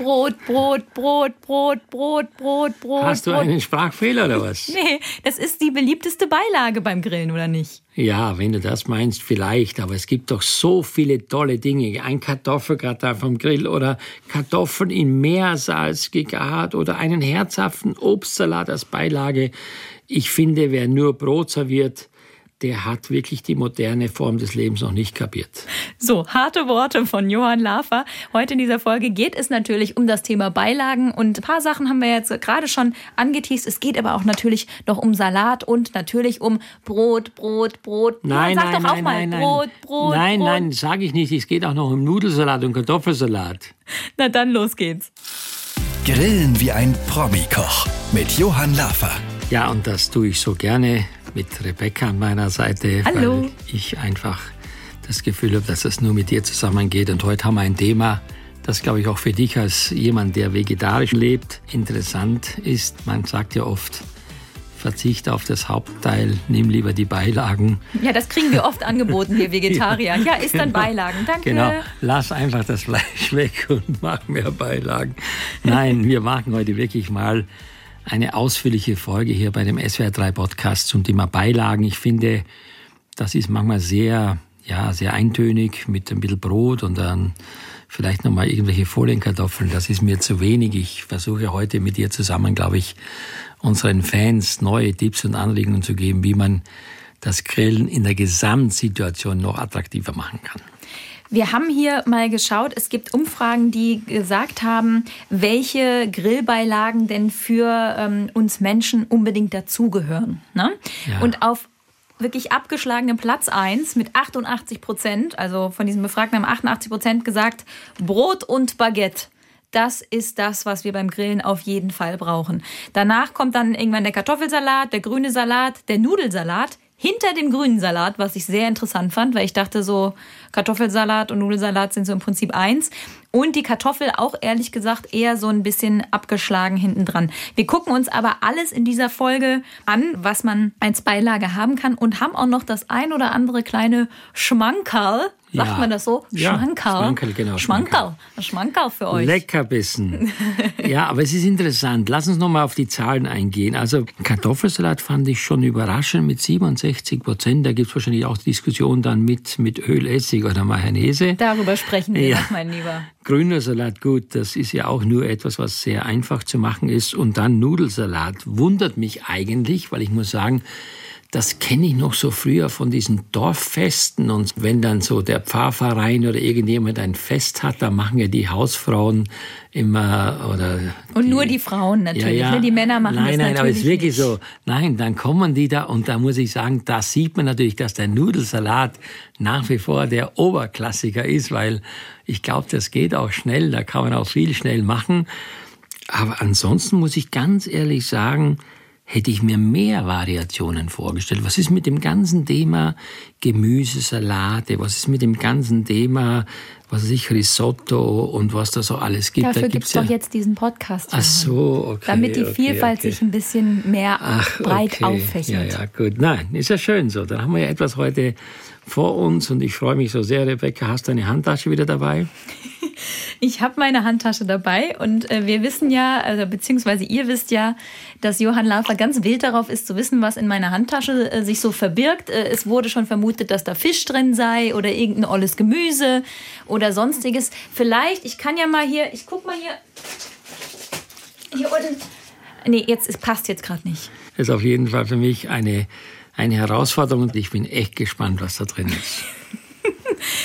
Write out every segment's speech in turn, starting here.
Brot, Brot, Brot, Brot, Brot, Brot, Brot. Hast du Brot. einen Sprachfehler oder was? Nee, das ist die beliebteste Beilage beim Grillen, oder nicht? Ja, wenn du das meinst, vielleicht. Aber es gibt doch so viele tolle Dinge. Ein Kartoffelgratin vom Grill oder Kartoffeln in Meersalz gegart oder einen herzhaften Obstsalat als Beilage. Ich finde, wer nur Brot serviert, der hat wirklich die moderne Form des Lebens noch nicht kapiert. So, harte Worte von Johann Lafer. Heute in dieser Folge geht es natürlich um das Thema Beilagen und ein paar Sachen haben wir jetzt gerade schon angeteased. Es geht aber auch natürlich noch um Salat und natürlich um Brot, Brot, Brot. Nein, sag nein, doch auch nein, mal nein, nein. Brot, Brot, Nein, Brot. nein, sage ich nicht. Es geht auch noch um Nudelsalat und Kartoffelsalat. Na dann los geht's. Grillen wie ein Promi-Koch mit Johann Lafer. Ja, und das tue ich so gerne mit Rebecca an meiner Seite, Hallo. weil ich einfach das Gefühl habe, dass es nur mit dir zusammengeht. Und heute haben wir ein Thema, das, glaube ich, auch für dich als jemand, der vegetarisch lebt, interessant ist. Man sagt ja oft, verzicht auf das Hauptteil, nimm lieber die Beilagen. Ja, das kriegen wir oft angeboten, wir Vegetarier. Ja, isst dann Beilagen. Danke. Genau, lass einfach das Fleisch weg und mach mehr Beilagen. Nein, wir machen heute wirklich mal eine ausführliche Folge hier bei dem SWR3 Podcast zum Thema Beilagen. Ich finde, das ist manchmal sehr, ja, sehr eintönig mit ein bisschen Brot und dann vielleicht nochmal irgendwelche Folienkartoffeln. Das ist mir zu wenig. Ich versuche heute mit dir zusammen, glaube ich, unseren Fans neue Tipps und Anregungen zu geben, wie man das Grillen in der Gesamtsituation noch attraktiver machen kann. Wir haben hier mal geschaut, es gibt Umfragen, die gesagt haben, welche Grillbeilagen denn für ähm, uns Menschen unbedingt dazugehören. Ne? Ja. Und auf wirklich abgeschlagenen Platz 1 mit 88 Prozent, also von diesen Befragten haben 88 Prozent gesagt, Brot und Baguette. Das ist das, was wir beim Grillen auf jeden Fall brauchen. Danach kommt dann irgendwann der Kartoffelsalat, der grüne Salat, der Nudelsalat. Hinter dem grünen Salat, was ich sehr interessant fand, weil ich dachte so, Kartoffelsalat und Nudelsalat sind so im Prinzip eins. Und die Kartoffel auch ehrlich gesagt eher so ein bisschen abgeschlagen hinten dran. Wir gucken uns aber alles in dieser Folge an, was man als Beilage haben kann und haben auch noch das ein oder andere kleine Schmankerl. Sagt Ja. man das so? Ja, Schmankerl. Schmankerl, genau, Schmankerl. Schmankerl für euch. Leckerbissen. ja, aber es ist interessant. Lass uns noch mal auf die Zahlen eingehen. Also Kartoffelsalat fand ich schon überraschend mit 67 Prozent. Da gibt es wahrscheinlich auch Diskussionen dann mit, mit Öl, Essig oder Mayonnaise. Darüber sprechen wir Ja. noch, mein Lieber. Grüner Salat, gut, das ist ja auch nur etwas, was sehr einfach zu machen ist. Und dann Nudelsalat wundert mich eigentlich, weil ich muss sagen, das kenne ich noch so früher von diesen Dorffesten. Und wenn dann so der Pfarrverein oder irgendjemand ein Fest hat, da machen ja die Hausfrauen immer oder Und nur die Frauen natürlich. ja, ja. Ne? Die Männer machen nein, das nein, natürlich aber es ist wirklich nicht. so. Nein, dann kommen die da und da muss ich sagen, da sieht man natürlich, dass der Nudelsalat nach wie vor der Oberklassiker ist, weil ich glaube, das geht auch schnell, da kann man auch viel schnell machen. Aber ansonsten muss ich ganz ehrlich sagen, hätte ich mir mehr Variationen vorgestellt. Was ist mit dem ganzen Thema Gemüsesalate? Was ist mit dem ganzen Thema, was weiß ich, Risotto und was da so alles gibt? Dafür da gibt es ja doch jetzt diesen Podcast. Ach so, okay. Damit die okay, Vielfalt okay. sich ein bisschen mehr Ach, breit okay. auffächert. Ja, ja, gut. Nein, ist ja schön so. Dann haben wir ja etwas heute vor uns und ich freue mich so sehr. Rebecca, hast du deine Handtasche wieder dabei? Ich habe meine Handtasche dabei und äh, wir wissen ja, also, beziehungsweise ihr wisst ja, dass Johann Lafer ganz wild darauf ist, zu wissen, was in meiner Handtasche äh, sich so verbirgt. Äh, es wurde schon vermutet, dass da Fisch drin sei oder irgendein olles Gemüse oder sonstiges. Vielleicht, ich kann ja mal hier, ich guck mal hier. Hier unten. Nee, jetzt, es passt jetzt gerade nicht. Das ist auf jeden Fall für mich eine, eine Herausforderung und ich bin echt gespannt, was da drin ist.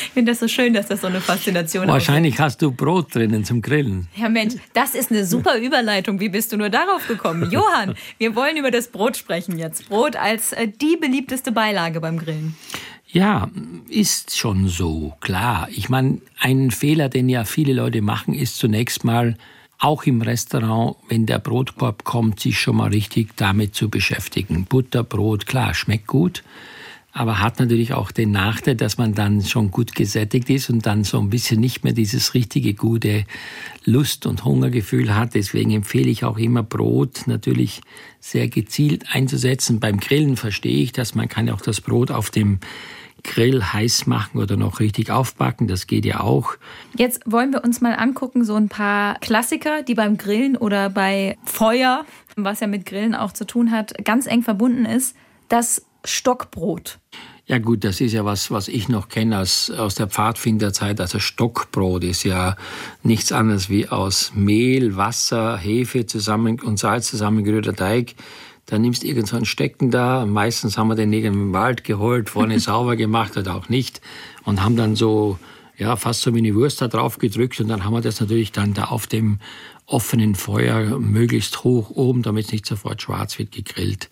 Ich finde das so schön, dass das so eine Faszination Wahrscheinlich hast du Brot drinnen zum Grillen. Ja Mensch, das ist eine super Überleitung. Wie bist du nur darauf gekommen? Johann, wir wollen über das Brot sprechen jetzt. Brot als äh, die beliebteste Beilage beim Grillen. Ja, ist schon so, klar. Ich meine, ein Fehler, den ja viele Leute machen, ist zunächst mal, auch im Restaurant, wenn der Brotkorb kommt, sich schon mal richtig damit zu beschäftigen. Butterbrot, klar, schmeckt gut, aber hat natürlich auch den Nachteil, dass man dann schon gut gesättigt ist und dann so ein bisschen nicht mehr dieses richtige gute Lust- und Hungergefühl hat. Deswegen empfehle ich auch immer Brot natürlich sehr gezielt einzusetzen. Beim Grillen verstehe ich das, man kann ja auch das Brot auf dem Grill heiß machen oder noch richtig aufbacken. Das geht ja auch. Jetzt wollen wir uns mal angucken, so ein paar Klassiker, die beim Grillen oder bei Feuer, was ja mit Grillen auch zu tun hat, ganz eng verbunden ist. Das Stockbrot. Ja gut, das ist ja was, was ich noch kenne aus, aus der Pfadfinderzeit. Also Stockbrot ist ja nichts anderes wie aus Mehl, Wasser, Hefe zusammen und Salz zusammengerührter Teig. Da nimmst du irgend so ein Stecken da. Meistens haben wir den Nägel im Wald geholt, vorne sauber gemacht oder auch nicht. Und haben dann so, ja, fast so wie eine Wurst da drauf gedrückt. Und dann haben wir das natürlich dann da auf dem offenen Feuer möglichst hoch oben, damit es nicht sofort schwarz wird, gegrillt.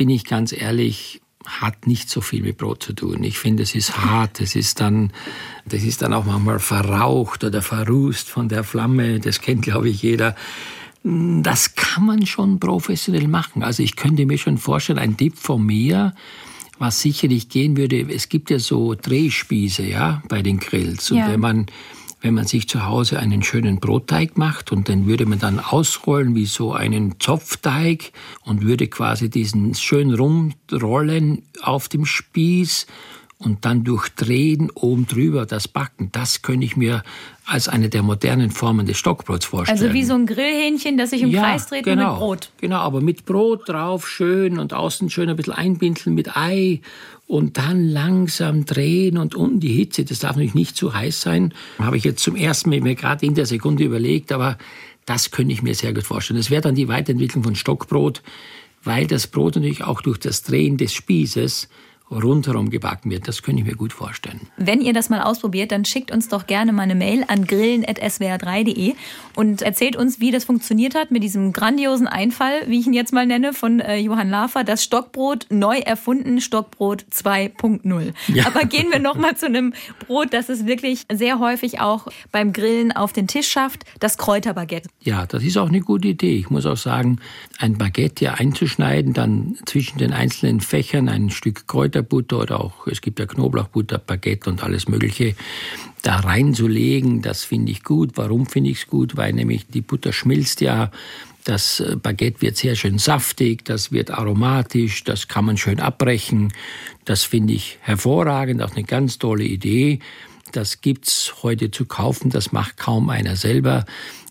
Bin ich ganz ehrlich, hat nicht so viel mit Brot zu tun. Ich finde, es ist hart, es ist dann, das ist dann auch manchmal verraucht oder verrußt von der Flamme. Das kennt, glaube ich, jeder. Das kann man schon professionell machen. Also ich könnte mir schon vorstellen, ein Tipp von mir, was sicherlich gehen würde, es gibt ja so Drehspieße, ja, bei den Grills. Und ja. wenn man wenn man sich zu Hause einen schönen Brotteig macht und den würde man dann ausrollen wie so einen Zopfteig und würde quasi diesen schön rumrollen auf dem Spieß und dann durchdrehen oben drüber das Backen. Das könnte ich mir als eine der modernen Formen des Stockbrots vorstellen. Also wie so ein Grillhähnchen, das sich im ja, Kreis dreht genau, mit Brot. Genau, aber mit Brot drauf schön und außen schön ein bisschen einbindeln mit Ei und dann langsam drehen und unten die Hitze, das darf natürlich nicht zu heiß sein. Habe ich jetzt zum ersten Mal mir gerade in der Sekunde überlegt, aber das könnte ich mir sehr gut vorstellen. Das wäre dann die Weiterentwicklung von Stockbrot, weil das Brot natürlich auch durch das Drehen des Spießes rundherum gebacken wird. Das könnte ich mir gut vorstellen. Wenn ihr das mal ausprobiert, dann schickt uns doch gerne mal eine Mail an grillen.swr3.de und erzählt uns, wie das funktioniert hat mit diesem grandiosen Einfall, wie ich ihn jetzt mal nenne, von äh, Johann Lafer, das Stockbrot neu erfunden, Stockbrot 2.0. Ja. Aber gehen wir noch mal zu einem Brot, das es wirklich sehr häufig auch beim Grillen auf den Tisch schafft, das Kräuterbaguette. Ja, das ist auch eine gute Idee. Ich muss auch sagen, ein Baguette ja einzuschneiden, dann zwischen den einzelnen Fächern ein Stück Kräuter Kräuterbutter oder auch, es gibt ja Knoblauchbutter, Baguette und alles Mögliche, da reinzulegen, das finde ich gut. Warum finde ich es gut? Weil nämlich die Butter schmilzt ja, das äh, Baguette wird sehr schön saftig, das wird aromatisch, das kann man schön abbrechen. Das finde ich hervorragend, auch eine ganz tolle Idee. Das gibt es heute zu kaufen, das macht kaum einer selber.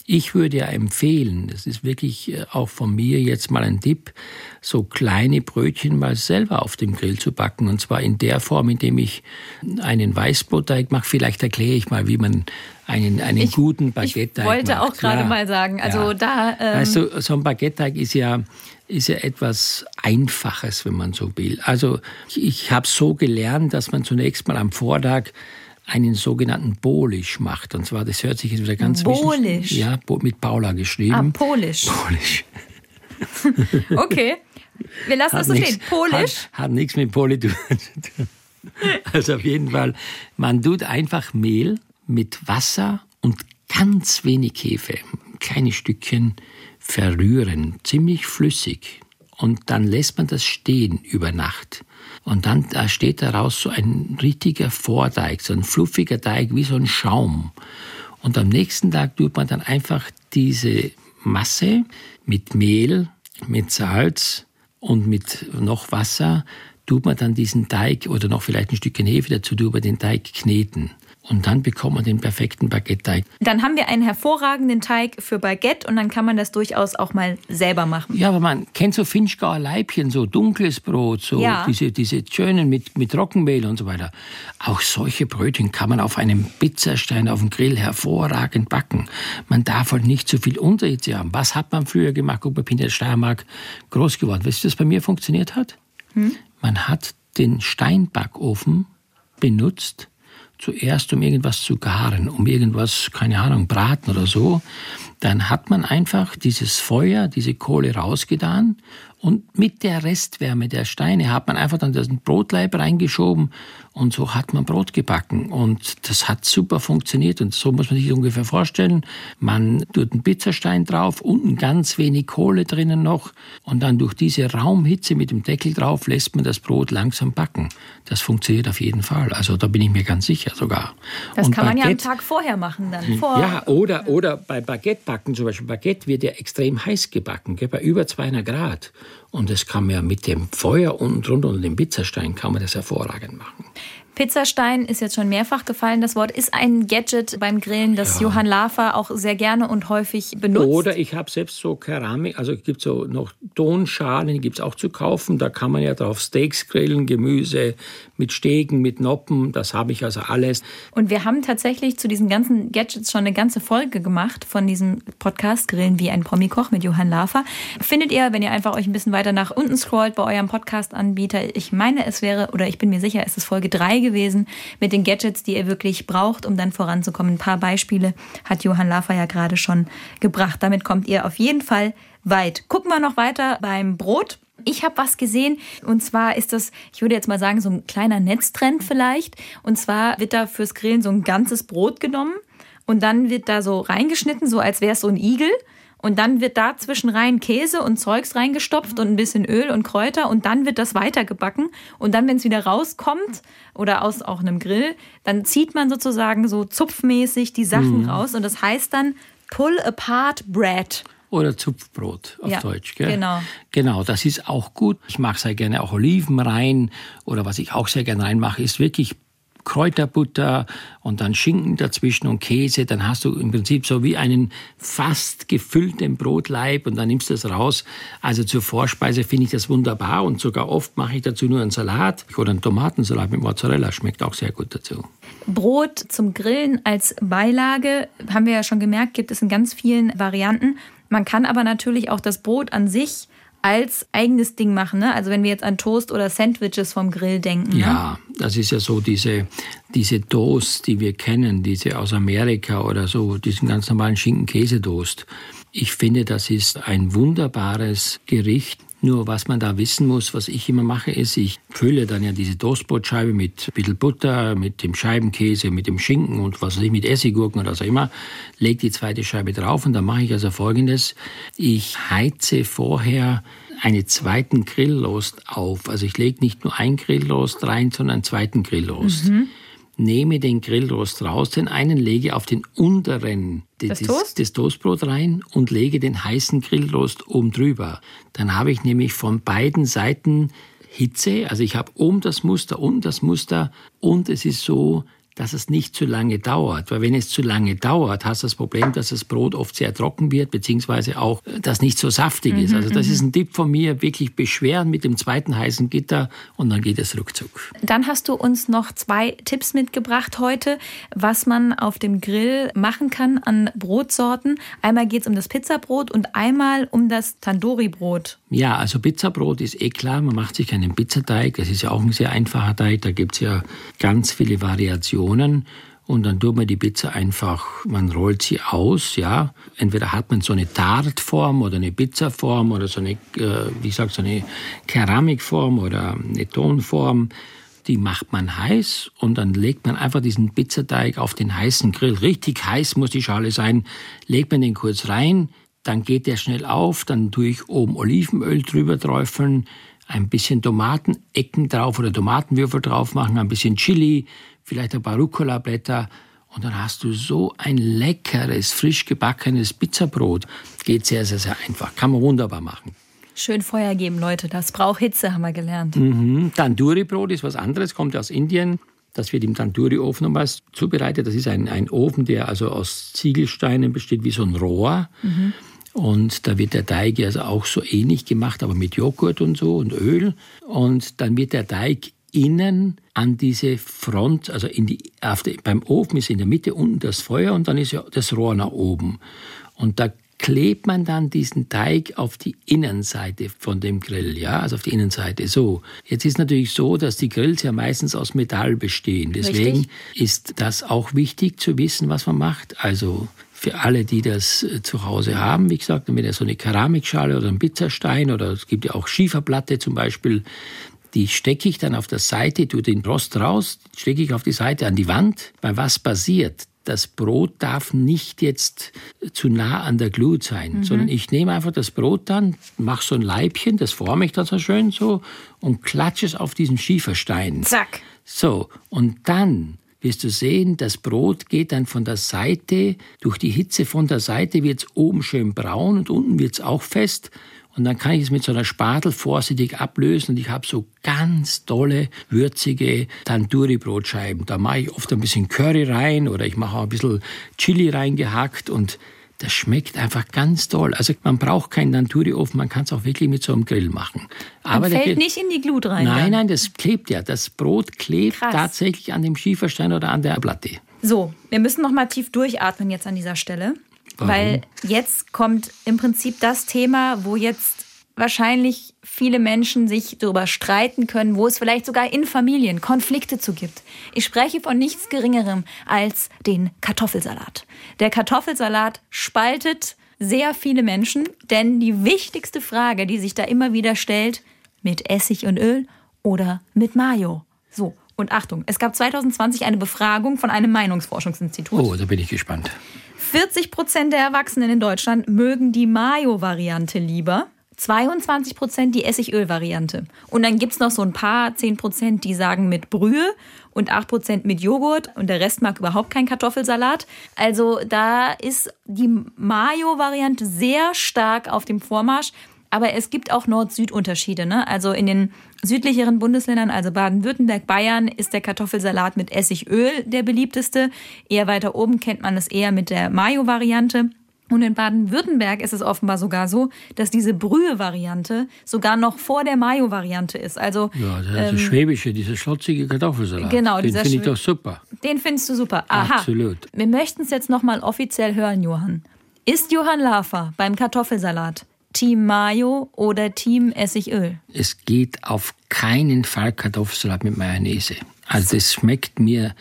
Ich würde ja empfehlen, das ist wirklich äh, auch von mir jetzt mal ein Tipp, so kleine Brötchen mal selber auf dem Grill zu backen. Und zwar in der Form, indem ich einen Weißbrotteig mache. Vielleicht erkläre ich mal, wie man einen, einen ich, guten Baguette-Teig macht. Ich wollte auch gerade ja, mal sagen, also ja. da... Ähm weißt du, so ein Baguette-Teig ist ja ist ja etwas Einfaches, wenn man so will. Also ich, ich habe so gelernt, dass man zunächst mal am Vortag einen sogenannten Bolisch macht. Und zwar, das hört sich jetzt wieder ganz Bolisch? Ja, mit Paula geschrieben. Ah, Polisch. Polisch. okay. Wir lassen hat das so nix, stehen. Polisch? Hat, hat nichts mit Poli zu tun. Also auf jeden Fall, man tut einfach Mehl mit Wasser und ganz wenig Hefe, kleine Stückchen verrühren, ziemlich flüssig. Und dann lässt man das stehen über Nacht. Und dann da steht daraus so ein richtiger Vorteig, so ein fluffiger Teig wie so ein Schaum. Und am nächsten Tag tut man dann einfach diese Masse mit Mehl, mit Salz und mit noch Wasser, tut man dann diesen Teig oder noch vielleicht ein Stückchen Hefe dazu, tut man den Teig kneten. Und dann bekommt man den perfekten Baguette-Teig. Dann haben wir einen hervorragenden Teig für Baguette und dann kann man das durchaus auch mal selber machen. Ja, aber man kennt so Finchgauer Leibchen, so dunkles Brot, so ja. diese, diese schönen mit, mit Trockenmehl und so weiter. Auch solche Brötchen kann man auf einem Pizzastein auf dem Grill hervorragend backen. Man darf halt nicht zu viel Unterhitze haben. Was hat man früher gemacht? Guck mal, bin in der Steiermark groß geworden. Weißt du, was bei mir funktioniert hat? Hm? Man hat den Steinbackofen benutzt, zuerst, um irgendwas zu garen, um irgendwas, keine Ahnung, braten oder so, dann hat man einfach dieses Feuer, diese Kohle rausgetan und mit der Restwärme der Steine hat man einfach dann den Brotleib reingeschoben und so hat man Brot gebacken. Und das hat super funktioniert. Und so muss man sich ungefähr vorstellen. Man tut einen Pizzastein drauf, unten ganz wenig Kohle drinnen noch. Und dann durch diese Raumhitze mit dem Deckel drauf lässt man das Brot langsam backen. Das funktioniert auf jeden Fall. Also da bin ich mir ganz sicher sogar. Das und kann man Baguette, ja am Tag vorher machen dann. Vor ja, oder, oder bei Baguette backen zum Beispiel. Baguette wird ja extrem heiß gebacken, gell, bei über 200 Grad. Und das kann man ja mit dem Feuer unten drunter und dem Pizzastein kann man das hervorragend machen. Pizzastein ist jetzt schon mehrfach gefallen. Das Wort ist ein Gadget beim Grillen, das ja. Johann Lafer auch sehr gerne und häufig benutzt. Oder ich habe selbst so Keramik, also es gibt so noch Tonschalen, die gibt es auch zu kaufen. Da kann man ja drauf Steaks grillen, Gemüse mit Stegen, mit Noppen. Das habe ich also alles. Und wir haben tatsächlich zu diesen ganzen Gadgets schon eine ganze Folge gemacht von diesem Podcast Grillen wie ein Promi-Koch mit Johann Lafer. Findet ihr, wenn ihr einfach euch ein bisschen weiter nach unten scrollt bei eurem Podcast-Anbieter. Ich meine, es wäre, oder ich bin mir sicher, es ist Folge 3 gewesen mit den Gadgets, die ihr wirklich braucht, um dann voranzukommen. Ein paar Beispiele hat Johann Lafer ja gerade schon gebracht. Damit kommt ihr auf jeden Fall weit. Gucken wir noch weiter beim Brot. Ich habe was gesehen und zwar ist das, ich würde jetzt mal sagen, so ein kleiner Netztrend vielleicht. Und zwar wird da fürs Grillen so ein ganzes Brot genommen und dann wird da so reingeschnitten, so als wäre es so ein Igel. Und dann wird da zwischen rein Käse und Zeugs reingestopft und ein bisschen Öl und Kräuter und dann wird das weitergebacken. Und dann, wenn es wieder rauskommt oder aus auch einem Grill, dann zieht man sozusagen so zupfmäßig die Sachen mhm. raus und das heißt dann Pull Apart Bread. Oder Zupfbrot auf ja, Deutsch. Gell? Genau. Genau, das ist auch gut. Ich mache sehr gerne auch Oliven rein. Oder was ich auch sehr gerne reinmache, ist wirklich Kräuterbutter und dann Schinken dazwischen und Käse, dann hast du im Prinzip so wie einen fast gefüllten Brotleib und dann nimmst du das raus. Also zur Vorspeise finde ich das wunderbar und sogar oft mache ich dazu nur einen Salat oder einen Tomatensalat mit Mozzarella, schmeckt auch sehr gut dazu. Brot zum Grillen als Beilage, haben wir ja schon gemerkt, gibt es in ganz vielen Varianten. Man kann aber natürlich auch das Brot an sich als eigenes Ding machen. Ne? Also wenn wir jetzt an Toast oder Sandwiches vom Grill denken. Ne? Ja, das ist ja so diese, diese Toast, die wir kennen, diese aus Amerika oder so, diesen ganz normalen Schinken-Käse-Toast. Ich finde, das ist ein wunderbares Gericht. Nur was man da wissen muss, was ich immer mache, ist, ich fülle dann ja diese Toastbrotscheibe mit ein bisschen Butter, mit dem Scheibenkäse, mit dem Schinken und was weiß ich, mit Essiggurken oder was auch immer, lege die zweite Scheibe drauf und dann mache ich also folgendes. Ich heize vorher einen zweiten Grillrost auf. Also ich lege nicht nur ein Grillrost rein, sondern einen zweiten Grillrost. Mhm nehme den Grillrost raus, den einen lege auf den unteren des, Toast? des Toastbrot rein und lege den heißen Grillrost oben drüber. Dann habe ich nämlich von beiden Seiten Hitze, also ich habe oben das Muster, unten das Muster und es ist so, dass es nicht zu lange dauert. Weil wenn es zu lange dauert, hast du das Problem, dass das Brot oft sehr trocken wird, beziehungsweise auch, äh, dass nicht so saftig mhm, ist. Also das ist mhm. ein Tipp von mir, wirklich beschweren mit dem zweiten heißen Gitter und dann geht es ruckzuck. Dann hast du uns noch zwei Tipps mitgebracht heute, was man auf dem Grill machen kann an Brotsorten. Einmal geht es um das Pizzabrot und einmal um das Tandoori-Brot. Ja, also Pizzabrot ist eh klar, man macht sich keinen Pizzateig. Das ist ja auch ein sehr einfacher Teig, da gibt es ja ganz viele Variationen. Portionen und dann tut man die Pizza einfach, man rollt sie aus, ja. Entweder hat man so eine Tartform oder eine Pizzaform oder so eine, äh, wie gesagt, so eine Keramikform oder eine Tonform. Die macht man heiß und dann legt man einfach diesen Pizzateig auf den heißen Grill. Richtig heiß muss die Schale sein. Legt man den kurz rein, dann geht der schnell auf, dann tue ich oben Olivenöl drüber träufeln, ein bisschen Tomatenecken drauf oder Tomatenwürfel drauf machen, ein bisschen Chili, vielleicht ein paar Rucola-Blätter und dann hast du so ein leckeres, frisch gebackenes Pizzabrot. Geht sehr, sehr, sehr einfach. Kann man wunderbar machen. Schön Feuer geben, Leute. Das braucht Hitze, haben wir gelernt. Mhm. Tandoori-Brot ist was anderes, kommt aus Indien. Das wird im Tandoori-Ofen nochmals zubereitet. Das ist ein, ein Ofen, der also aus Ziegelsteinen besteht, wie so ein Rohr. Mhm. Und da wird der Teig also auch so ähnlich gemacht, aber mit Joghurt und so und Öl. Und dann wird der Teig innen an diese Front, also in die, die, beim Ofen ist in der Mitte unten das Feuer und dann ist ja das Rohr nach oben. Und da klebt man dann diesen Teig auf die Innenseite von dem Grill, ja, also auf die Innenseite. So, jetzt ist natürlich so, dass die Grills ja meistens aus Metall bestehen. Deswegen Richtig. ist das auch wichtig zu wissen, was man macht. Also für alle, die das äh, zu Hause haben, wie gesagt, wenn ihr so eine Keramikschale oder einen Pizzastein oder es gibt ja auch Schieferplatte zum Beispiel, die stecke ich dann auf der Seite, tue den Rost raus, stecke ich auf die Seite an die Wand. Bei was passiert? Das Brot darf nicht jetzt zu nah an der Glut sein, mhm. sondern ich nehme einfach das Brot dann, mache so ein Leibchen, das forme ich dann so schön so und klatsche es auf diesen Schieferstein. Zack. So, und dann wirst du sehen, das Brot geht dann von der Seite, durch die Hitze von der Seite wird es oben schön braun und unten wird es auch fest Und dann kann ich es mit so einer Spatel vorsichtig ablösen und ich habe so ganz tolle, würzige Tandoori-Brotscheiben. Da mache ich oft ein bisschen Curry rein oder ich mache auch ein bisschen Chili reingehackt und das schmeckt einfach ganz toll. Also man braucht keinen Tandoori-Ofen, man kann es auch wirklich mit so einem Grill machen. Aber fällt nicht in die Glut rein. Nein, dann. nein, das klebt ja. Das Brot klebt Krass. tatsächlich an dem Schieferstein oder an der Platte. So, wir müssen noch mal tief durchatmen jetzt an dieser Stelle. Warum? Weil jetzt kommt im Prinzip das Thema, wo jetzt wahrscheinlich viele Menschen sich darüber streiten können, wo es vielleicht sogar in Familien Konflikte zu gibt. Ich spreche von nichts Geringerem als den Kartoffelsalat. Der Kartoffelsalat spaltet sehr viele Menschen, denn die wichtigste Frage, die sich da immer wieder stellt, mit Essig und Öl oder mit Mayo. So, und Achtung, es gab 2020 eine Befragung von einem Meinungsforschungsinstitut. Oh, da bin ich gespannt. 40 Prozent der Erwachsenen in Deutschland mögen die Mayo-Variante lieber. 22 Prozent die Essigöl-Variante. Und dann gibt es noch so ein paar 10 Prozent, die sagen mit Brühe und 8 Prozent mit Joghurt und der Rest mag überhaupt keinen Kartoffelsalat. Also da ist die Mayo-Variante sehr stark auf dem Vormarsch. Aber es gibt auch Nord-Süd-Unterschiede. Ne? Also in den südlicheren Bundesländern, also Baden-Württemberg, Bayern, ist der Kartoffelsalat mit Essigöl der beliebteste. Eher weiter oben kennt man es eher mit der Mayo-Variante. Und in Baden-Württemberg ist es offenbar sogar so, dass diese Brühe-Variante sogar noch vor der Mayo-Variante ist. Also, ja, der ähm, schwäbische, dieser schlotzige Kartoffelsalat. Genau, den finde ich doch super. Den findest du super. Aha. Absolut. Wir möchten es jetzt nochmal offiziell hören, Johann. Ist Johann Lafer beim Kartoffelsalat Team Mayo oder Team Essigöl? Es geht auf keinen Fall Kartoffelsalat mit Mayonnaise. Also das schmeckt mir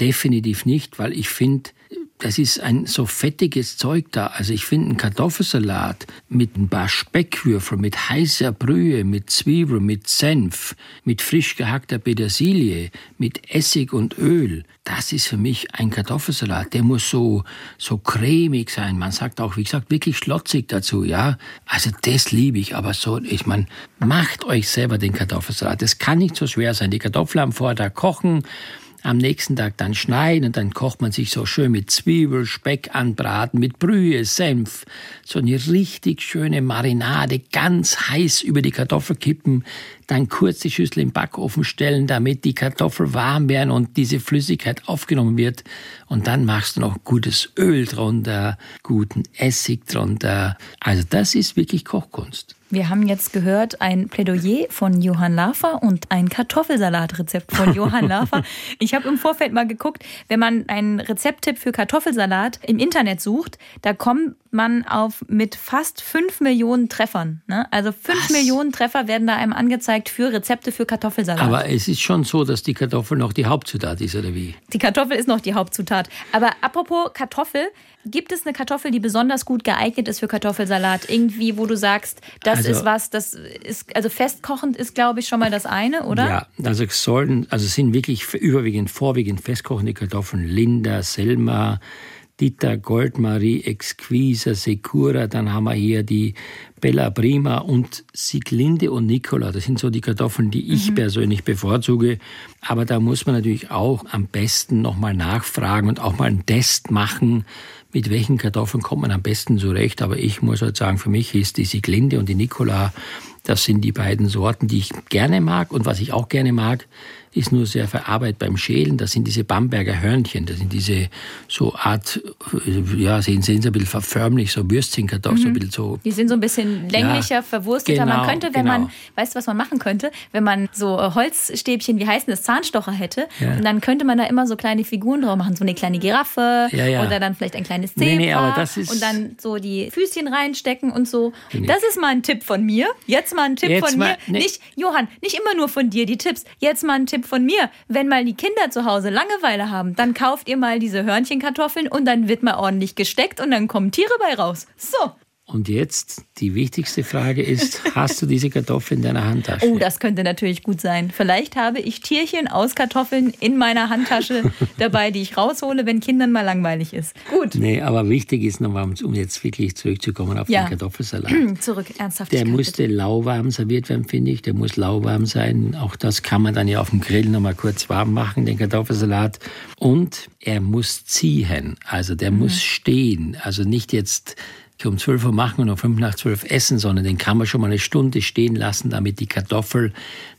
definitiv nicht, weil ich finde, das ist ein so fettiges Zeug da. Also ich finde einen Kartoffelsalat mit ein paar Speckwürfeln, mit heißer Brühe, mit Zwiebeln, mit Senf, mit frisch gehackter Petersilie, mit Essig und Öl. Das ist für mich ein Kartoffelsalat. Der muss so, so cremig sein. Man sagt auch, wie gesagt, wirklich schlotzig dazu, ja. Also das liebe ich. Aber so, ich meine, macht euch selber den Kartoffelsalat. Das kann nicht so schwer sein. Die Kartoffeln am Vortag kochen, am nächsten Tag dann schneiden und dann kocht man sich so schön mit Zwiebel, Speck anbraten, mit Brühe, Senf, so eine richtig schöne Marinade ganz heiß über die Kartoffel kippen, dann kurz die Schüssel im Backofen stellen, damit die Kartoffel warm werden und diese Flüssigkeit aufgenommen wird. Und dann machst du noch gutes Öl drunter, guten Essig drunter. Also das ist wirklich Kochkunst. Wir haben jetzt gehört ein Plädoyer von Johann Lafer und ein Kartoffelsalatrezept von Johann Lafer. Ich habe im Vorfeld mal geguckt, wenn man einen Rezepttipp für Kartoffelsalat im Internet sucht, da kommt man auf mit fast 5 Millionen Treffern. Ne? Also 5 Millionen Treffer werden da einem angezeigt für Rezepte für Kartoffelsalat. Aber es ist schon so, dass die Kartoffel noch die Hauptzutat ist, oder wie? Die Kartoffel ist noch die Hauptzutat. Aber apropos Kartoffel, Gibt es eine Kartoffel, die besonders gut geeignet ist für Kartoffelsalat? Irgendwie, wo du sagst, das also, ist was, das ist, also festkochend ist, glaube ich, schon mal das eine, oder? Ja, also es sollen, also es sind wirklich überwiegend, vorwiegend festkochende Kartoffeln. Linda, Selma, Dita, Goldmarie, Exquisa, Secura, dann haben wir hier die Bella Prima und Sieglinde und Nicola. Das sind so die Kartoffeln, die ich mhm. persönlich bevorzuge. Aber da muss man natürlich auch am besten nochmal nachfragen und auch mal einen Test machen, mit welchen Kartoffeln kommt man am besten zurecht. Aber ich muss halt sagen, für mich ist die Sieglinde und die Nicola, das sind die beiden Sorten, die ich gerne mag. Und was ich auch gerne mag, ist nur sehr verarbeitet beim Schälen. Das sind diese Bamberger Hörnchen. Das sind diese so Art, ja, sehen, sie ein bisschen verförmlich, so Würstchenkartoffeln, mhm. so ein bisschen so. Die sind so ein bisschen länglicher, ja, verwursteter. Genau, man könnte, wenn genau. man, weißt du, was man machen könnte? Wenn man so äh, Holzstäbchen, wie heißen das, Zahnstocher hätte, ja. und dann könnte man da immer so kleine Figuren drauf machen, so eine kleine Giraffe ja, oder dann vielleicht ein kleines Zebra nee, nee, aber das ist und dann so die Füßchen reinstecken und so. Nee. Das ist mal ein Tipp von mir. Jetzt mal ein Tipp Jetzt von mal, mir. Nicht, Johann, nicht immer nur von dir die Tipps. Jetzt mal ein Tipp von mir, wenn mal die Kinder zu Hause Langeweile haben, dann kauft ihr mal diese Hörnchenkartoffeln und dann wird mal ordentlich gesteckt und dann kommen Tiere bei raus. So. Und jetzt die wichtigste Frage ist, hast du diese Kartoffeln in deiner Handtasche? Oh, das könnte natürlich gut sein. Vielleicht habe ich Tierchen aus Kartoffeln in meiner Handtasche dabei, die ich raushole, wenn Kindern mal langweilig ist. Gut. Nee, aber wichtig ist nochmal, um jetzt wirklich zurückzukommen auf ja. den Kartoffelsalat. Zurück, ernsthaft. Der musste lauwarm serviert werden, finde ich. Der muss lauwarm sein. Auch das kann man dann ja auf dem Grill nochmal kurz warm machen, den Kartoffelsalat. Und er muss ziehen. Also der mhm. muss stehen. Also nicht jetzt um 12 Uhr machen und um 5 nach 12 essen, sondern den kann man schon mal eine Stunde stehen lassen, damit die Kartoffel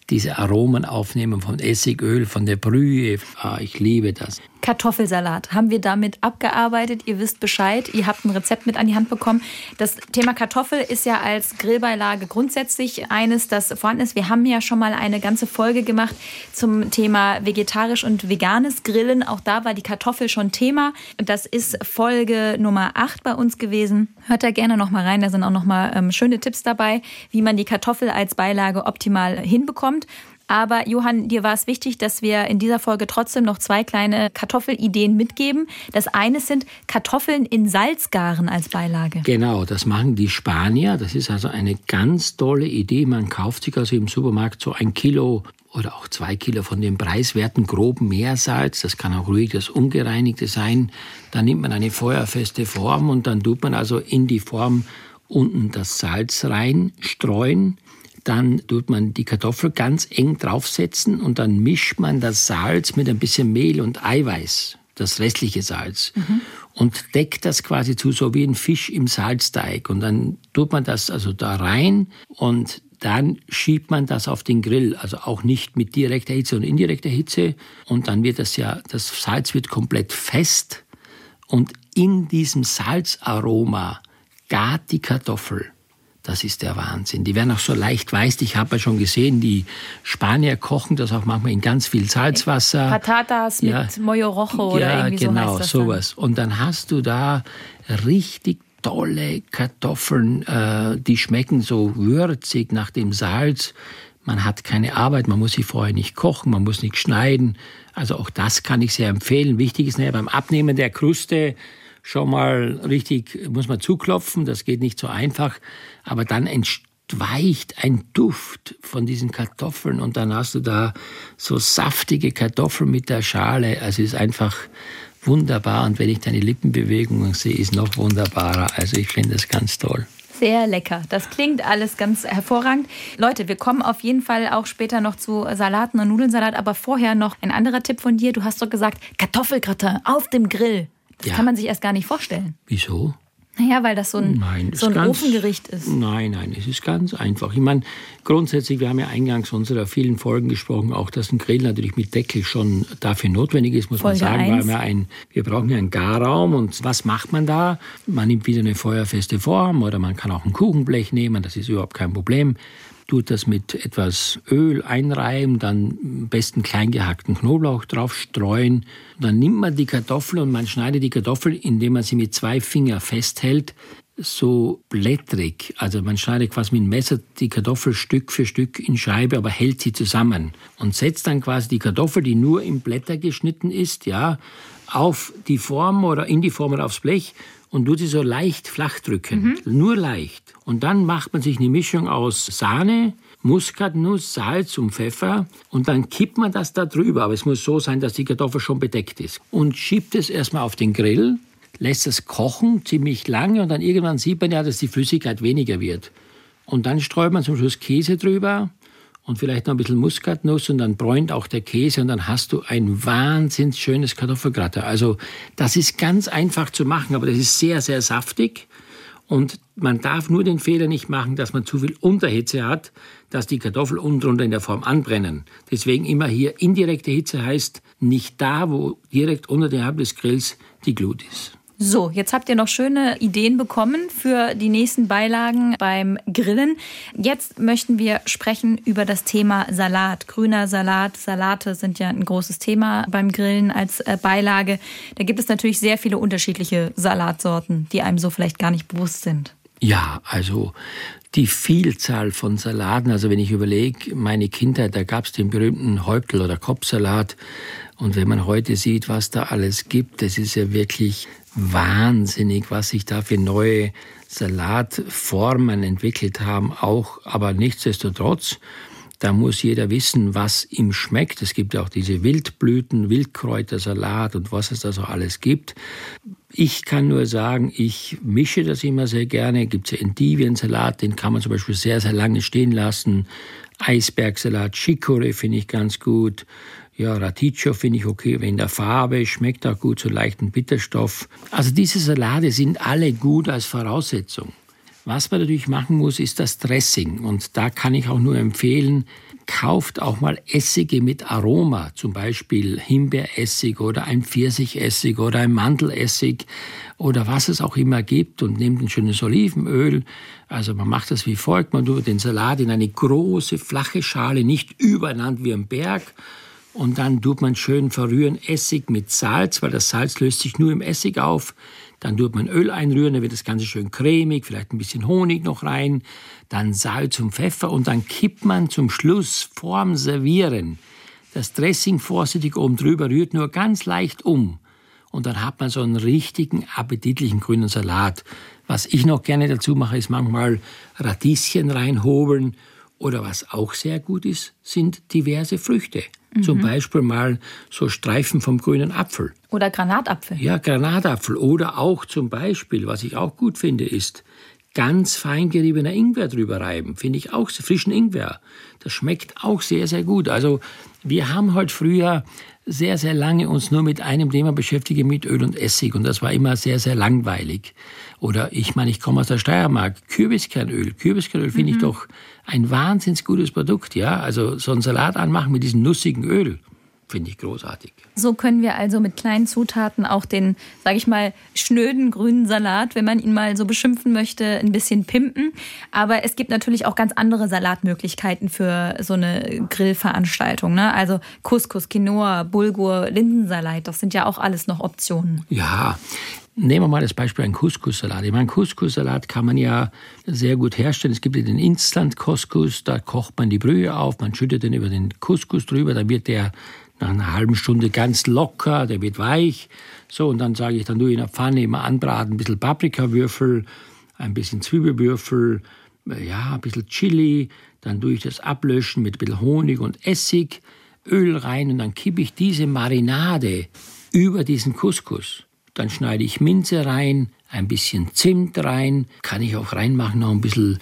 diese Aromen aufnehmen von Essigöl, von der Brühe. Ah, ich liebe das. Kartoffelsalat haben wir damit abgearbeitet. Ihr wisst Bescheid. Ihr habt ein Rezept mit an die Hand bekommen. Das Thema Kartoffel ist ja als Grillbeilage grundsätzlich eines, das vorhanden ist. Wir haben ja schon mal eine ganze Folge gemacht zum Thema vegetarisch und veganes Grillen. Auch da war die Kartoffel schon Thema. Das ist Folge Nummer 8 bei uns gewesen. Hört da gerne noch mal rein. Da sind auch noch mal ähm, schöne Tipps dabei, wie man die Kartoffel als Beilage optimal hinbekommt. Aber Johann, dir war es wichtig, dass wir in dieser Folge trotzdem noch zwei kleine Kartoffelideen mitgeben. Das eine sind Kartoffeln in Salzgaren als Beilage. Genau, das machen die Spanier. Das ist also eine ganz tolle Idee. Man kauft sich also im Supermarkt so ein Kilo oder auch zwei Kilo von dem preiswerten groben Meersalz. Das kann auch ruhig das ungereinigte sein. Dann nimmt man eine feuerfeste Form und dann tut man also in die Form unten das Salz reinstreuen dann tut man die Kartoffel ganz eng draufsetzen und dann mischt man das Salz mit ein bisschen Mehl und Eiweiß, das restliche Salz. Mhm. Und deckt das quasi zu, so wie ein Fisch im Salzteig. Und dann tut man das also da rein und dann schiebt man das auf den Grill, also auch nicht mit direkter Hitze und indirekter Hitze. Und dann wird das ja, das Salz wird komplett fest und in diesem Salzaroma gart die Kartoffel. Das ist der Wahnsinn. Die werden auch so leicht weiß. Ich habe ja schon gesehen, die Spanier kochen das auch manchmal in ganz viel Salzwasser. Patatas ja. mit Moyo Rojo oder ja, irgendwie genau, so heißt das sowas. Und dann hast du da richtig tolle Kartoffeln, äh, die schmecken so würzig nach dem Salz. Man hat keine Arbeit, man muss sie vorher nicht kochen, man muss nicht schneiden. Also auch das kann ich sehr empfehlen. Wichtig ist, beim Abnehmen der Kruste schon mal richtig, muss man zuklopfen, das geht nicht so einfach, aber dann entweicht ein Duft von diesen Kartoffeln und dann hast du da so saftige Kartoffeln mit der Schale, also ist einfach wunderbar und wenn ich deine Lippenbewegungen sehe, ist noch wunderbarer, also ich finde das ganz toll. Sehr lecker. Das klingt alles ganz hervorragend. Leute, wir kommen auf jeden Fall auch später noch zu Salaten und Nudelsalat, aber vorher noch ein anderer Tipp von dir. Du hast doch gesagt, Kartoffelgratin auf dem Grill. Das ja. kann man sich erst gar nicht vorstellen. Wieso? Naja, weil das so ein, nein, so ein ganz, Ofengericht ist. Nein, nein, es ist ganz einfach. Ich meine, grundsätzlich, wir haben ja eingangs unserer vielen Folgen gesprochen, auch dass ein Grill natürlich mit Deckel schon dafür notwendig ist, muss Folge man sagen. Weil wir, ein, wir brauchen ja einen Garraum und was macht man da? Man nimmt wieder eine feuerfeste Form oder man kann auch ein Kuchenblech nehmen, das ist überhaupt kein Problem tut das mit etwas Öl einreiben, dann am besten klein gehackten Knoblauch drauf streuen. Dann nimmt man die Kartoffel und man schneidet die Kartoffel, indem man sie mit zwei Fingern festhält, so blättrig. Also man schneidet quasi mit dem Messer die Kartoffel Stück für Stück in Scheibe, aber hält sie zusammen und setzt dann quasi die Kartoffel, die nur in Blätter geschnitten ist, ja, auf die Form oder in die Form oder aufs Blech und tut sie so leicht flach drücken, mhm. nur leicht. Und dann macht man sich eine Mischung aus Sahne, Muskatnuss, Salz und Pfeffer und dann kippt man das da drüber. Aber es muss so sein, dass die Kartoffel schon bedeckt ist. Und schiebt es erstmal auf den Grill, lässt es kochen ziemlich lange und dann irgendwann sieht man ja, dass die Flüssigkeit weniger wird. Und dann streut man zum Schluss Käse drüber und vielleicht noch ein bisschen Muskatnuss und dann bräunt auch der Käse und dann hast du ein wahnsinnig schönes Kartoffelgratter. Also das ist ganz einfach zu machen, aber das ist sehr, sehr saftig und man darf nur den Fehler nicht machen, dass man zu viel Unterhitze hat, dass die Kartoffeln unten drunter in der Form anbrennen. Deswegen immer hier indirekte Hitze heißt nicht da, wo direkt unter der Haupt des Grills die Glut ist. So, jetzt habt ihr noch schöne Ideen bekommen für die nächsten Beilagen beim Grillen. Jetzt möchten wir sprechen über das Thema Salat. Grüner Salat, Salate sind ja ein großes Thema beim Grillen als äh, Beilage. Da gibt es natürlich sehr viele unterschiedliche Salatsorten, die einem so vielleicht gar nicht bewusst sind. Ja, also die Vielzahl von Salaten, also wenn ich überlege, meine Kindheit, da gab es den berühmten Häuptel- oder Kopfsalat. Und wenn man heute sieht, was da alles gibt, das ist ja wirklich wahnsinnig, was sich da für neue Salatformen entwickelt haben, auch, aber nichtsdestotrotz, da muss jeder wissen, was ihm schmeckt. Es gibt auch diese Wildblüten, Wildkräutersalat und was es da so alles gibt. Ich kann nur sagen, ich mische das immer sehr gerne. Gibt es ja Endiviensalat, den kann man zum Beispiel sehr, sehr lange stehen lassen. Eisbergsalat, Chicorée finde ich ganz gut. Ja, Radicchio finde ich okay in der Farbe, schmeckt auch gut, so leichten Bitterstoff. Also diese Salate sind alle gut als Voraussetzung. Was man natürlich machen muss, ist das Dressing. Und da kann ich auch nur empfehlen, kauft auch mal Essige mit Aroma, zum Beispiel Himbeeressig oder ein Pfirsichessig oder ein Mandelessig oder was es auch immer gibt und nehmt ein schönes Olivenöl. Also man macht das wie folgt, man tut den Salat in eine große, flache Schale, nicht übereinander wie ein Berg, und dann tut man schön verrühren Essig mit Salz, weil das Salz löst sich nur im Essig auf. Dann tut man Öl einrühren, dann wird das Ganze schön cremig, vielleicht ein bisschen Honig noch rein, dann Salz und Pfeffer und dann kippt man zum Schluss vorm Servieren das Dressing vorsichtig oben drüber, rührt nur ganz leicht um. Und dann hat man so einen richtigen appetitlichen grünen Salat. Was ich noch gerne dazu mache, ist manchmal Radieschen reinhobeln oder was auch sehr gut ist, sind diverse Früchte. Mhm. Zum Beispiel mal so Streifen vom grünen Apfel. Oder Granatapfel. Ja, Granatapfel. Oder auch zum Beispiel, was ich auch gut finde, ist ganz fein geriebener Ingwer drüber reiben. Finde ich auch frischen Ingwer. Das schmeckt auch sehr, sehr gut. Also wir haben halt früher sehr, sehr lange uns nur mit einem Thema beschäftigt, mit Öl und Essig. Und das war immer sehr, sehr langweilig. Oder ich meine, ich komme aus der Steiermark. Kürbiskernöl. Kürbiskernöl finde ich mhm. doch ein wahnsinnig gutes Produkt. Ja, also so einen Salat anmachen mit diesem nussigen Öl. Finde ich großartig. So können wir also mit kleinen Zutaten auch den, sage ich mal, schnöden grünen Salat, wenn man ihn mal so beschimpfen möchte, ein bisschen pimpen. Aber es gibt natürlich auch ganz andere Salatmöglichkeiten für so eine Grillveranstaltung. Ne? Also Couscous, Quinoa, Bulgur, Linsensalat, das sind ja auch alles noch Optionen. Ja, Nehmen wir mal das Beispiel ein Couscous-Salat. Ich meine, Couscous-Salat kann man ja sehr gut herstellen. Es gibt ja den Instant-Couscous, da kocht man die Brühe auf, man schüttet den über den Couscous drüber, dann wird der nach einer halben Stunde ganz locker, der wird weich. So, und dann sage ich, dann tue ich in der Pfanne immer anbraten, ein bisschen Paprikawürfel, ein bisschen Zwiebelwürfel, ja, ein bisschen Chili, dann tue ich das ablöschen mit ein bisschen Honig und Essig, Öl rein und dann kippe ich diese Marinade über diesen Couscous. Dann schneide ich Minze rein, ein bisschen Zimt rein, kann ich auch reinmachen, noch ein bisschen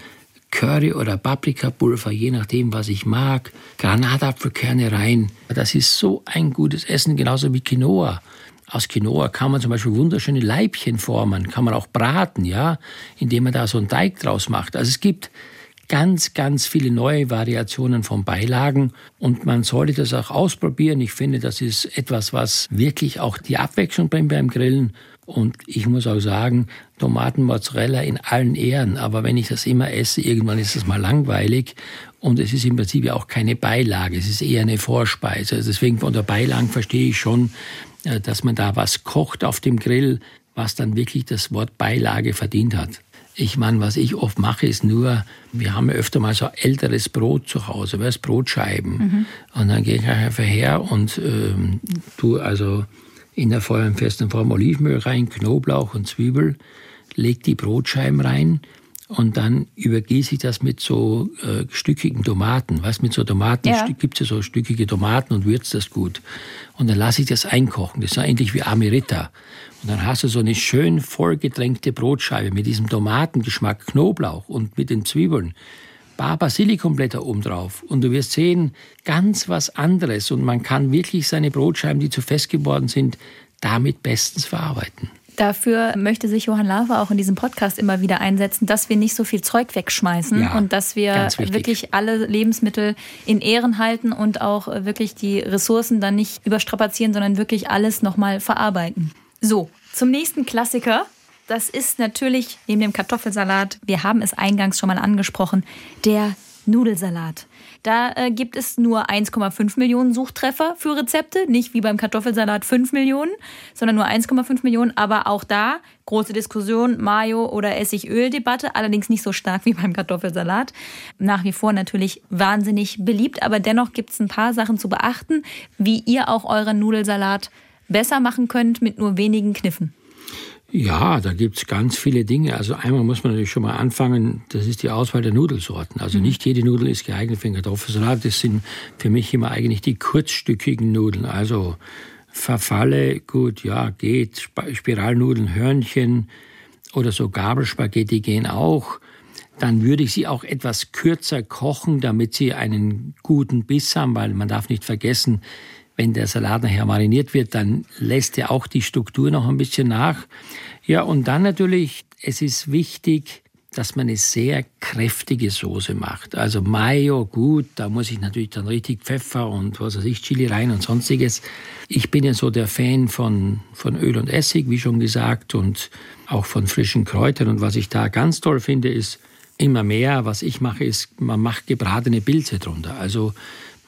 Curry oder Paprikapulver, je nachdem, was ich mag. Granatapfelkerne rein. Das ist so ein gutes Essen, genauso wie Quinoa. Aus Quinoa kann man zum Beispiel wunderschöne Leibchen formen, kann man auch braten, ja, indem man da so einen Teig draus macht. Also es gibt ganz, ganz viele neue Variationen von Beilagen und man sollte das auch ausprobieren. Ich finde, das ist etwas, was wirklich auch die Abwechslung bringt beim Grillen und ich muss auch sagen, Tomatenmozzarella in allen Ehren, aber wenn ich das immer esse, irgendwann ist es mal langweilig und es ist im Prinzip ja auch keine Beilage, es ist eher eine Vorspeise. Also deswegen von der Beilage verstehe ich schon, äh, dass man da was kocht auf dem Grill, was dann wirklich das Wort Beilage verdient hat. Ich meine, was ich oft mache, ist nur, wir haben ja öfter mal so älteres Brot zu Hause, weißt, Brotscheiben. Mhm. Und dann gehe ich einfach her und ähm, tue also in der feuerfesten Form Olivenöl rein, Knoblauch und Zwiebel, leg die Brotscheiben rein und dann übergieße ich das mit so äh, stückigen Tomaten. Was mit so Tomaten ja. gibt es ja so stückige Tomaten und würze das gut. Und dann lasse ich das einkochen. Das ist eigentlich wie Amerita. Und dann hast du so eine schön vollgedrängte Brotscheibe mit diesem Tomatengeschmack, Knoblauch und mit den Zwiebeln paar Basilikumblätter oben drauf. Und du wirst sehen, ganz was anderes. Und man kann wirklich seine Brotscheiben, die zu fest geworden sind, damit bestens verarbeiten. Dafür möchte sich Johann Lafer auch in diesem Podcast immer wieder einsetzen, dass wir nicht so viel Zeug wegschmeißen ja, und dass wir wirklich alle Lebensmittel in Ehren halten und auch wirklich die Ressourcen dann nicht überstrapazieren, sondern wirklich alles nochmal verarbeiten. So, zum nächsten Klassiker. Das ist natürlich neben dem Kartoffelsalat, wir haben es eingangs schon mal angesprochen, der Nudelsalat. Da äh, gibt es nur 1,5 Millionen Suchtreffer für Rezepte, nicht wie beim Kartoffelsalat 5 Millionen, sondern nur 1,5 Millionen. Aber auch da große Diskussion, Mayo- oder Essigöl-Debatte, allerdings nicht so stark wie beim Kartoffelsalat. Nach wie vor natürlich wahnsinnig beliebt, aber dennoch gibt es ein paar Sachen zu beachten, wie ihr auch euren Nudelsalat besser machen könnt mit nur wenigen Kniffen. Ja, da gibt's ganz viele Dinge. Also einmal muss man natürlich schon mal anfangen, das ist die Auswahl der Nudelsorten. Also mhm. nicht jede Nudel ist geeignet für einen Kartoffelsalat. Das sind für mich immer eigentlich die kurzstückigen Nudeln. Also Verfalle, gut, ja, geht. Spiralnudeln, Hörnchen oder so Gabelspaghetti gehen auch. Dann würde ich sie auch etwas kürzer kochen, damit sie einen guten Biss haben, weil man darf nicht vergessen, Wenn der Salat nachher mariniert wird, dann lässt er auch die Struktur noch ein bisschen nach. Ja, und dann natürlich, es ist wichtig, dass man eine sehr kräftige Soße macht. Also Mayo, gut, da muss ich natürlich dann richtig Pfeffer und was weiß ich, Chili rein und sonstiges. Ich bin ja so der Fan von, von Öl und Essig, wie schon gesagt, und auch von frischen Kräutern. Und was ich da ganz toll finde, ist immer mehr, was ich mache, ist, man macht gebratene Pilze drunter. Also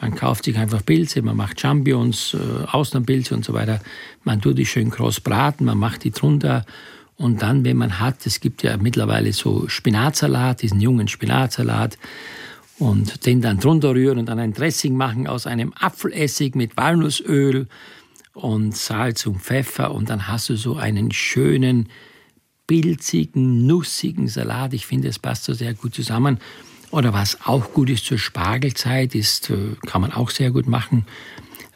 man kauft sich einfach Pilze, man macht Champignons, äh, Austernpilze und so weiter. Man tut die schön kross braten, man macht die drunter und dann, wenn man hat, es gibt ja mittlerweile so Spinatsalat, diesen jungen Spinatsalat, und den dann drunter rühren und dann ein Dressing machen aus einem Apfelessig mit Walnussöl und Salz und Pfeffer und dann hast du so einen schönen, pilzigen, nussigen Salat. Ich finde, es passt so sehr gut zusammen. Oder was auch gut ist zur Spargelzeit, ist, äh, kann man auch sehr gut machen,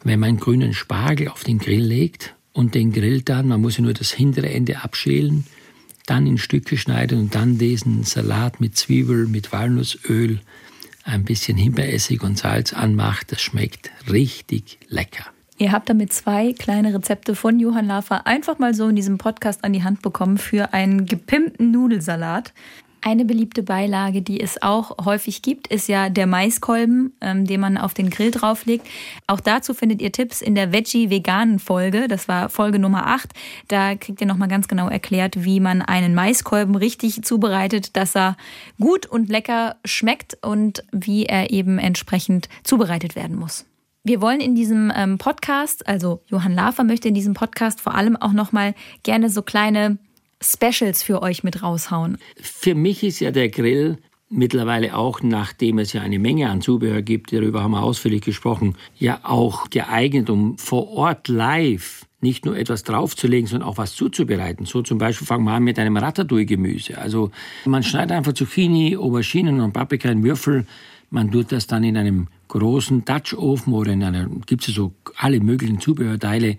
wenn man grünen Spargel auf den Grill legt und den Grill dann, man muss ja nur das hintere Ende abschälen, dann in Stücke schneiden und dann diesen Salat mit Zwiebel, mit Walnussöl, ein bisschen Himbeeressig und Salz anmacht. Das schmeckt richtig lecker. Ihr habt damit zwei kleine Rezepte von Johann Lafer einfach mal so in diesem Podcast an die Hand bekommen für einen gepimpten Nudelsalat. Eine beliebte Beilage, die es auch häufig gibt, ist ja der Maiskolben, ähm, den man auf den Grill drauflegt. Auch dazu findet ihr Tipps in der Veggie-Veganen-Folge. Das war Folge Nummer 8. Da kriegt ihr nochmal ganz genau erklärt, wie man einen Maiskolben richtig zubereitet, dass er gut und lecker schmeckt und wie er eben entsprechend zubereitet werden muss. Wir wollen in diesem ähm, Podcast, also Johann Lafer möchte in diesem Podcast vor allem auch nochmal gerne so kleine Specials für euch mit raushauen? Für mich ist ja der Grill mittlerweile auch, nachdem es ja eine Menge an Zubehör gibt, darüber haben wir ausführlich gesprochen, ja auch geeignet, um vor Ort live nicht nur etwas draufzulegen, sondern auch was zuzubereiten. So zum Beispiel fangen wir an mit einem Ratatouille-Gemüse. Also man schneidet einfach Zucchini, Auberginen und Paprika in Würfel. Man tut das dann in einem großen Dutch-Ofen oder in einer, gibt es so alle möglichen Zubehörteile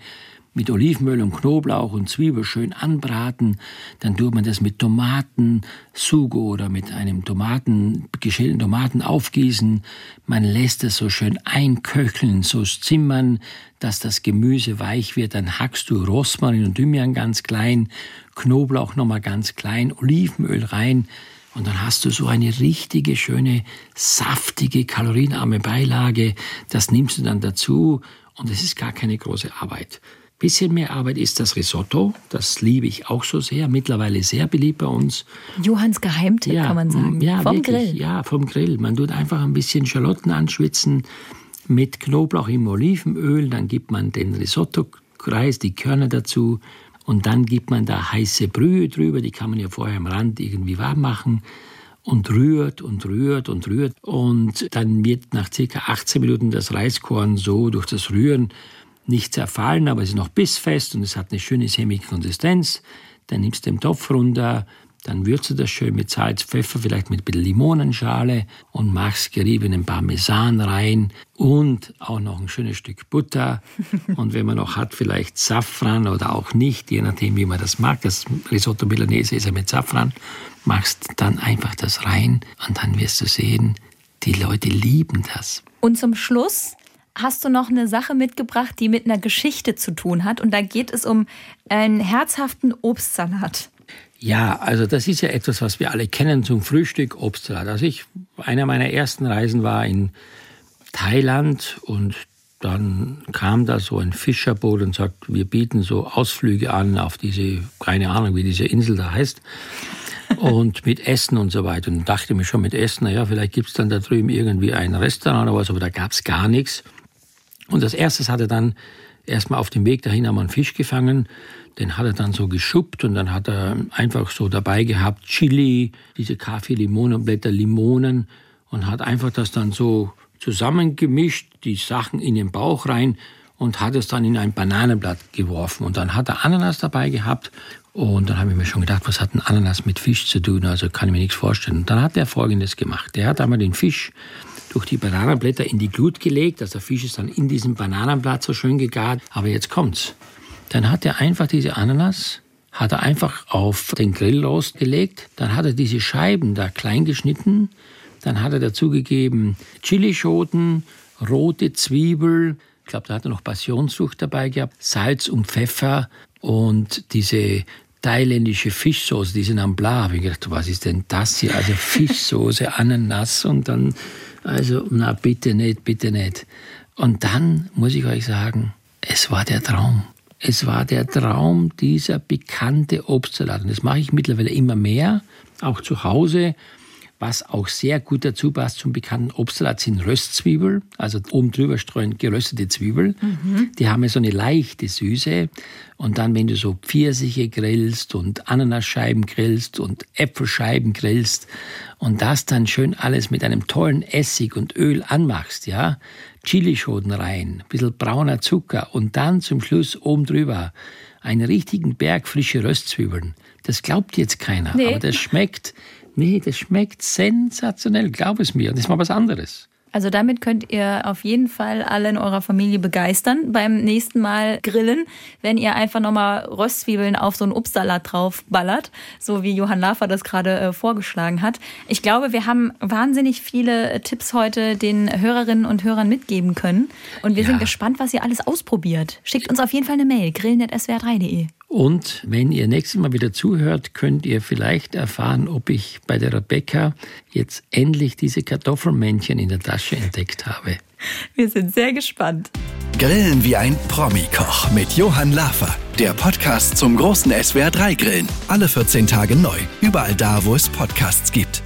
mit Olivenöl und Knoblauch und Zwiebel schön anbraten. Dann tut man das mit Tomaten, Sugo oder mit einem Tomaten, geschälten Tomaten aufgießen. Man lässt es so schön einköcheln, so zimmern, dass das Gemüse weich wird. Dann hackst du Rosmarin und Thymian ganz klein, Knoblauch nochmal ganz klein, Olivenöl rein. Und dann hast du so eine richtige, schöne, saftige, kalorienarme Beilage. Das nimmst du dann dazu und es ist gar keine große Arbeit. Bisschen mehr Arbeit ist das Risotto. Das liebe ich auch so sehr. Mittlerweile sehr beliebt bei uns. Johanns Geheimtipp, ja, kann man sagen. Ja, vom wirklich, Grill. Ja, vom Grill. Man tut einfach ein bisschen Schalotten anschwitzen mit Knoblauch im Olivenöl. Dann gibt man den Risotto-Kreis, die Körner dazu. Und dann gibt man da heiße Brühe drüber. Die kann man ja vorher am Rand irgendwie warm machen. Und rührt und rührt und rührt. Und dann wird nach circa 18 Minuten das Reiskorn so durch das Rühren nicht zerfallen, aber es ist noch bissfest und es hat eine schöne sämige Konsistenz. Dann nimmst du den Topf runter, dann würzt du das schön mit Salz, Pfeffer, vielleicht mit ein bisschen Limonenschale und machst geriebenen Parmesan rein und auch noch ein schönes Stück Butter. Und wenn man noch hat, vielleicht Safran oder auch nicht, je nachdem, wie man das mag. Das Risotto Milanese ist ja mit Safran. Machst dann einfach das rein und dann wirst du sehen, die Leute lieben das. Und zum Schluss hast du noch eine Sache mitgebracht, die mit einer Geschichte zu tun hat. Und da geht es um einen herzhaften Obstsalat. Ja, also das ist ja etwas, was wir alle kennen zum Frühstück Obstsalat. Also ich, einer meiner ersten Reisen war in Thailand und dann kam da so ein Fischerboot und sagt, wir bieten so Ausflüge an auf diese, keine Ahnung, wie diese Insel da heißt. und mit Essen und so weiter. Und dachte mir schon mit Essen, naja, vielleicht gibt es dann da drüben irgendwie ein Restaurant oder was, aber da gab es gar nichts. Und als erstes hat er dann erstmal auf dem Weg dahin wir einen Fisch gefangen. Den hat er dann so geschuppt und dann hat er einfach so dabei gehabt Chili, diese Kaffee-Limonenblätter, Limonen und hat einfach das dann so zusammengemischt, die Sachen in den Bauch rein und hat es dann in ein Bananenblatt geworfen. Und dann hat er Ananas dabei gehabt und dann habe ich mir schon gedacht, was hat ein Ananas mit Fisch zu tun? Also kann ich mir nichts vorstellen. Und dann hat er Folgendes gemacht. Er hat einmal den Fisch durch die Bananenblätter in die Glut gelegt. Also der Fisch ist dann in diesem Bananenblatt so schön gegart. Aber jetzt kommt's. Dann hat er einfach diese Ananas, hat er einfach auf den Grill losgelegt. Dann hat er diese Scheiben da klein geschnitten. Dann hat er dazugegeben Chilischoten, rote Zwiebel, glaube, da hat er noch Passionssucht dabei gehabt, Salz und Pfeffer und diese thailändische Fischsoße, diese Nambla. Habe ich gedacht, was ist denn das hier? Also Fischsoße, Ananas und dann, also, na bitte nicht, bitte nicht. Und dann muss ich euch sagen, es war der Traum. Es war der Traum, dieser bekannte Obstsalat. Und das mache ich mittlerweile immer mehr, auch zu Hause. Was auch sehr gut dazu passt zum bekannten Obstsalat sind Röstzwiebel, also oben drüber streuen geröstete Zwiebeln. Mhm. Die haben ja so eine leichte Süße. Und dann, wenn du so Pfirsiche grillst und Ananasscheiben grillst und Äpfelscheiben grillst und das dann schön alles mit einem tollen Essig und Öl anmachst, ja, Chilischoten rein, ein bisschen brauner Zucker und dann zum Schluss oben drüber einen richtigen Berg frische Röstzwiebeln. Das glaubt jetzt keiner, nee. aber das schmeckt Nee, das schmeckt sensationell, glaub es mir. Das ist mal was anderes. Also damit könnt ihr auf jeden Fall alle in eurer Familie begeistern beim nächsten Mal grillen, wenn ihr einfach nochmal Röstzwiebeln auf so einen Obstsalat drauf ballert, so wie Johann Lafer das gerade äh, vorgeschlagen hat. Ich glaube, wir haben wahnsinnig viele äh, Tipps heute den Hörerinnen und Hörern mitgeben können und wir ja. sind gespannt, was ihr alles ausprobiert. Schickt uns auf jeden Fall eine Mail, grillen.swr3.de. Und wenn ihr nächstes Mal wieder zuhört, könnt ihr vielleicht erfahren, ob ich bei der Rebecca jetzt endlich diese Kartoffelmännchen in der Tasche entdeckt habe. Wir sind sehr gespannt. Grillen wie ein Promi-Koch mit Johann Lafer. Der Podcast zum großen SWR3-Grillen. Alle 14 Tage neu. Überall da, wo es Podcasts gibt.